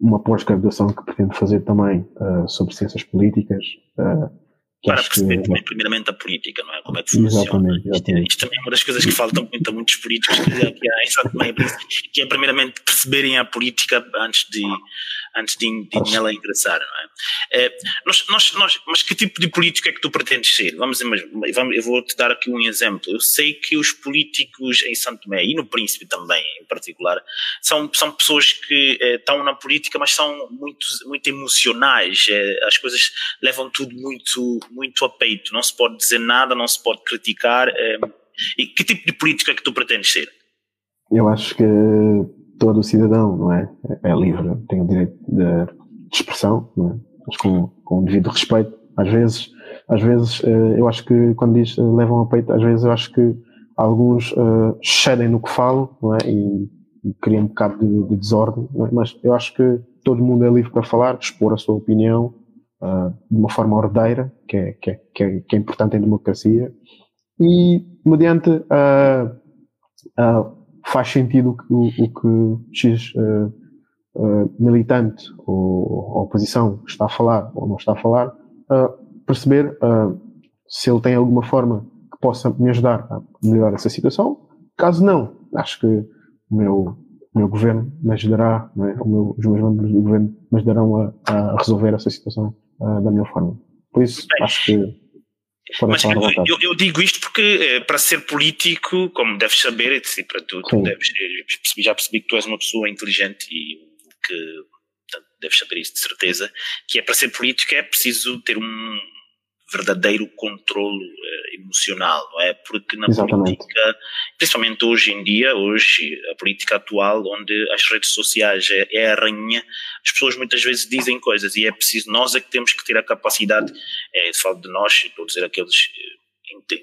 uma pós-graduação que pretendo fazer também uh, sobre ciências políticas. Uh, para perceber que, também, primeiramente, a política, não é? Como é que funciona. Exatamente, exatamente. Isto, também é uma das coisas que faltam muito a muitos políticos, que, é, que é, primeiramente, perceberem a política antes de, antes de, de nela ingressar, não é? é nós, nós, nós, mas que tipo de político é que tu pretendes ser? Vamos, vamos eu vou-te dar aqui um exemplo. Eu sei que os políticos em Santo Tomé, e no Príncipe também, em particular, são, são pessoas que é, estão na política, mas são muito, muito emocionais. É, as coisas levam tudo muito, muito a peito. Não se pode dizer nada, não se pode criticar. É, e que tipo de político é que tu pretendes ser? Eu acho que todo cidadão, não é? É livre, tem o direito de, expressão, não é? Mas com, com o devido respeito. Às vezes, às vezes, eh, eu acho que quando diz eh, levam a peito, às vezes eu acho que alguns uh, cedem no que falam, não é? E, e criam um bocado de, de desordem, é? Mas eu acho que todo mundo é livre para falar, expor a sua opinião uh, de uma forma ordeira, que é, que, é, que, é, que é importante em democracia, e mediante uh, uh, faz sentido o, o que X militante ou oposição está a falar ou não está a falar, perceber se ele tem alguma forma que possa me ajudar a melhorar essa situação. Caso não, acho que o meu, o meu governo me ajudará, é? meu, os meus membros do governo me ajudarão a, a resolver essa situação da melhor forma. Por isso, Bem, acho que mas eu, eu, digo isto porque eh, para ser político, como deves saber, e para tu, tu deves, já percebi que tu és uma pessoa inteligente e que portanto, deves saber isso de certeza, que é para ser político é preciso ter um verdadeiro controle uh, emocional, não é? Porque na Exatamente. política, principalmente hoje em dia, hoje, a política atual, onde as redes sociais é, é, a rainha, as pessoas muitas vezes dizem coisas e é preciso, nós é que temos que ter a capacidade, é, falo de nós, estou a dizer aqueles eh,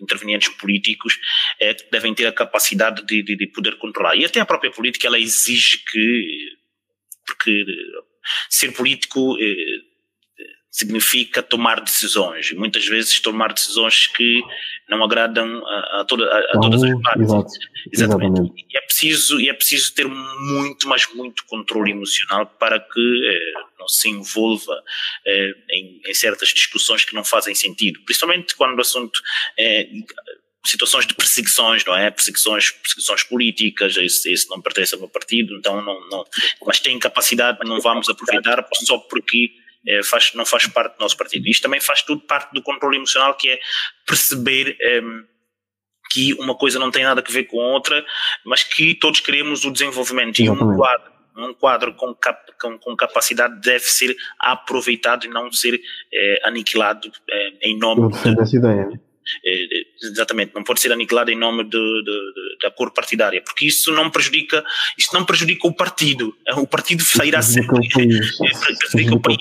intervenientes políticos é, que devem ter a capacidade de, de, de, poder controlar. E até a própria política, ela exige que, porque ser político significa tomar decisões. E muitas vezes tomar decisões que não agradam a, a, toda, a, a todas as partes. Exato. Exatamente. Exatamente. E é preciso, e é preciso ter muito, mas muito controle emocional para que eh, não se envolva eh, em, em, certas discussões que não fazem sentido. Principalmente quando o assunto é situações de perseguições, não é? Perseguições, perseguições políticas, esse, esse não pertence ao meu partido, então não, não, mas tem capacidade, não vamos aproveitar só porque é, faz, não faz parte do nosso partido. Isto também faz tudo parte do controle emocional, que é perceber um, que uma coisa não tem nada a ver com outra, mas que todos queremos o desenvolvimento. E um quadro, um quadro com, cap, com, com, capacidade deve ser aproveitado e não ser é, aniquilado é, em nome. Eu defendo essa ideia. Exatamente, não pode ser aniquilada em nome de, de, de, da cor partidária, porque isso não prejudica, isso não prejudica o partido. O partido sairá sempre. [LAUGHS] Prejudica o país.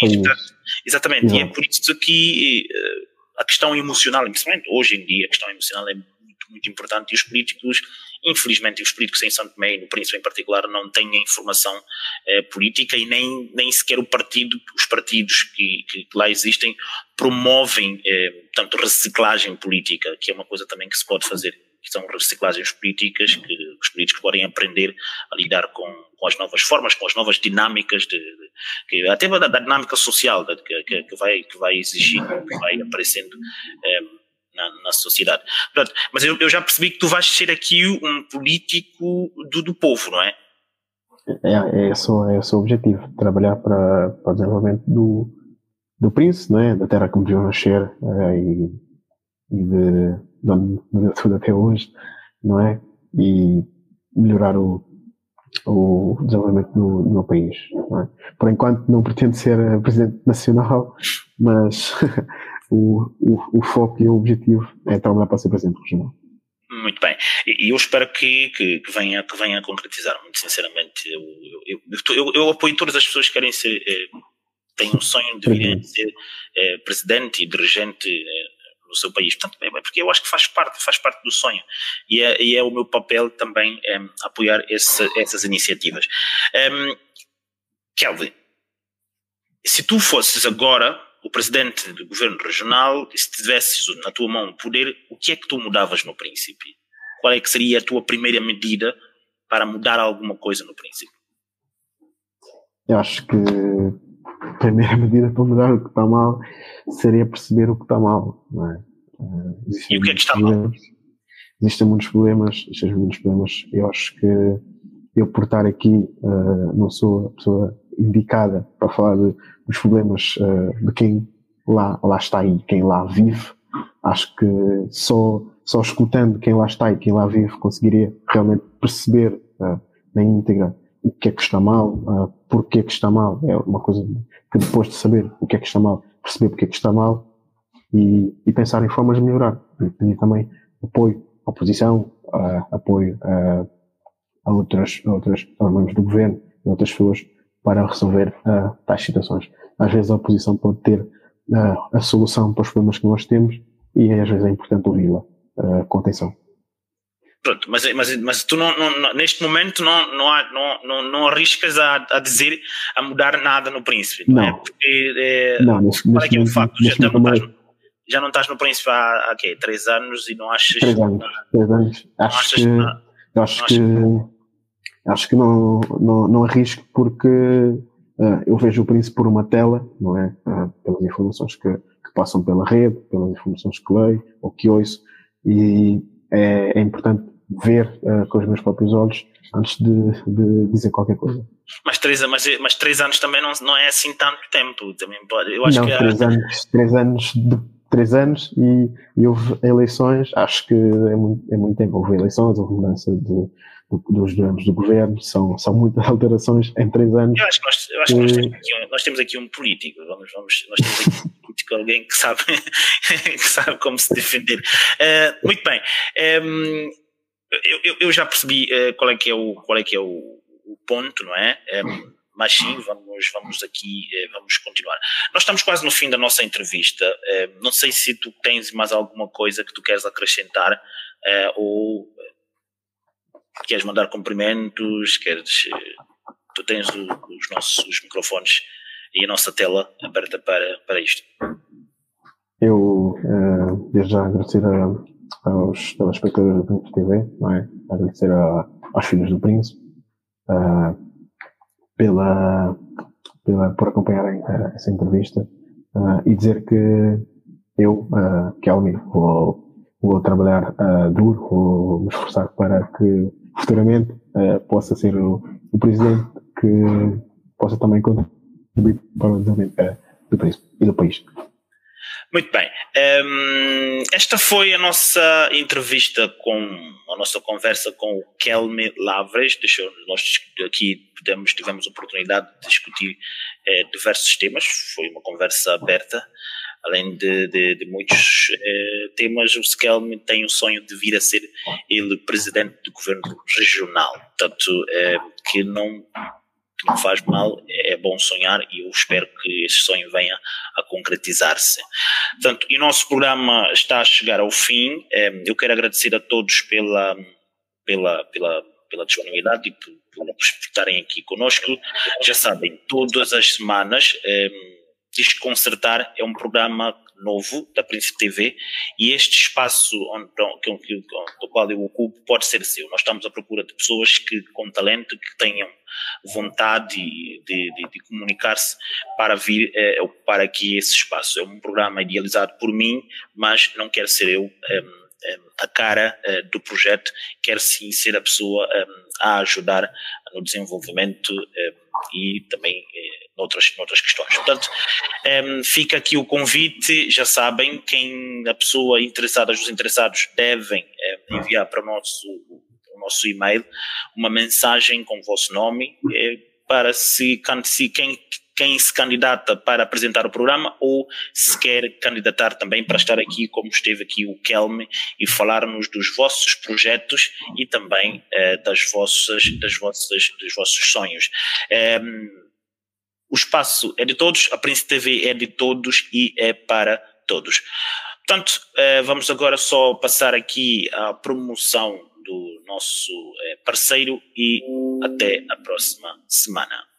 Exatamente, e é por isso que a questão emocional, principalmente hoje em dia, a questão emocional é muito, muito importante e os políticos Infelizmente, os políticos em Santo Tomé, no Príncipe em particular, não têm a informação eh, política e nem, nem sequer o partido, os partidos que, que lá existem promovem, eh, portanto, reciclagem política, que é uma coisa também que se pode fazer que são reciclagens políticas, que os políticos podem aprender a lidar com, com as novas formas, com as novas dinâmicas, de, de que, até da, da dinâmica social de, que, que, vai, que vai exigindo, que vai aparecendo eh, na, na sociedade. Pronto, mas eu, eu, já percebi que tu vais ser aqui um político do, do povo, não é? É, é, esse, é esse o objetivo, trabalhar para, para o desenvolvimento do, do príncipe, não é? da terra que me viu nascer é, e, e de, de onde me tudo até hoje, não é? E melhorar o, o desenvolvimento do, do meu país. É? Por enquanto não pretendo ser presidente nacional, mas [LAUGHS] o, o, o foco e o objetivo é trabalhar para ser presidente regional. Muito bem. E eu espero que, que, que, venha, que venha a concretizar, muito sinceramente. Eu, eu, eu, eu apoio todas as pessoas que querem ser, eh, têm um sonho de vir a ser eh, presidente e dirigente eh, no seu país. Portanto, é, porque eu acho que faz parte, faz parte do sonho. E é, e é o meu papel também é, apoiar esse, essas iniciativas. Um, Kelvin, se tu fosses agora o presidente do governo regional, se tivesses na tua mão o poder, o que é que tu mudavas no princípio? Qual é que seria a tua primeira medida para mudar alguma coisa no princípio? Eu acho que a primeira [LAUGHS] medida para mudar o que está mal seria perceber o que está mal. Não é? e o que é que está mal? Existem muitos problemas, existem muitos problemas. Eu acho que eu por estar aqui uh, não sou a pessoa indicada para falar de, dos problemas uh, de quem lá, lá está e quem lá vive. Acho que só, só escutando quem lá está e quem lá vive conseguiria realmente perceber uh, na íntegra o que é que está mal, uh, porque é que está mal. É uma coisa que depois de saber o que é que está mal, perceber porque é que está mal e, e pensar em formas de melhorar. E também apoio à oposição, uh, apoio a outras, a outras membros do governo e outras pessoas para resolver uh, tais situações. Às vezes a oposição pode ter uh, a solução para os problemas que nós temos e às vezes é importante ouvi-la uh, com atenção. Pronto, mas, mas, mas tu não, não, neste momento não, não, há, não, não, não arriscas a, a dizer, a mudar nada no Príncipe, não, não. é? Porque, é, não, neste, neste é, é um facto, já, não estás, já não estás no Príncipe há, há quê? Três anos e não achas... Três anos, três anos. Acho que, que, acho que acho que não, não, não arrisco porque uh, eu vejo o príncipe por uma tela, não é? Uh, pelas informações que, que, passam pela rede, pelas informações que leio ou que ouço, e é, é importante ver uh, com os meus próprios olhos antes de, de dizer qualquer coisa. Mas três, mas, mas três anos também não, não é assim tanto tempo. Também pode, eu acho não, que três, anos, três anos de três anos e, e houve eleições, acho que é muito, é muito tempo. Houve eleições, houve mudança de, dos donos do governo, são, são muitas [LAUGHS] alterações em três anos. Eu acho que nós, eu acho que nós, temos, aqui um, nós temos aqui um político, vamos, vamos, nós temos aqui um político, alguém que sabe, [LAUGHS] que sabe como se defender. Uh, muito bem. Um, eu, eu, já percebi uh, qual é que é o, qual é que é o, o ponto, não é? Um, mas sim, vamos, vamos aqui, vamos continuar. Nós estamos quase no fim da nossa entrevista. não sei se tu tens mais alguma coisa que tu queres acrescentar ou queres mandar cumprimentos, queres. Eh, tu tens o, os nossos os microfones e a nossa tela aberta para, para isto. Eu, uh, desde já, agradecer a, aos telespectadores do Príncipe TV, não é? agradecer a, aos filhos do Príncipe uh, pela, pela, por acompanharem uh, essa entrevista e dizer que eu, Kelmy, vou, vou trabalhar duro, vou me esforçar para que futuramente uh, possa ser o, o, presidente que possa também contribuir para o desenvolvimento uh, do país e do país. Muito bem. Um, esta foi a nossa entrevista com a nossa conversa com o Kelme Lavres. Deixou, nós aqui tivemos, tivemos a oportunidade de discutir eh, diversos temas. Foi uma conversa aberta. Além de, de, de muitos eh, temas, o Skelm tem o sonho de vir a ser ele presidente do governo regional. Portanto, eh, que não que não faz mal, é bom sonhar e eu espero que esse sonho venha a concretizar-se. Portanto, o nosso programa está a chegar ao fim. Eh, eu quero agradecer a todos pela, pela, pela, pela disponibilidade e por, por estarem aqui conosco. Já sabem, todas as semanas. Desconcertar é um programa novo da Príncipe TV e este espaço onde, que, que, do qual eu ocupo pode ser seu. Nós estamos à procura de pessoas que, com talento, que tenham vontade de, de, de comunicar-se para vir eh, ocupar aqui esse espaço. É um programa idealizado por mim, mas não quero ser eu eh, a cara eh, do projeto, quero sim ser a pessoa a ajudar no desenvolvimento e também eh, noutras, noutras questões. Portanto, um, fica aqui o convite, já sabem, quem a pessoa interessada, os interessados devem eh, enviar para o nosso, o nosso e-mail uma mensagem com o vosso nome eh, para se, se quem quem se candidata para apresentar o programa ou se quer candidatar também para estar aqui, como esteve aqui o Kelme, e falar-nos dos vossos projetos e também eh, das, vossas, das vossas, dos vossos sonhos. Eh, o espaço é de todos, a Príncipe TV é de todos e é para todos. Portanto, eh, vamos agora só passar aqui a promoção do nosso eh, parceiro e até a próxima semana.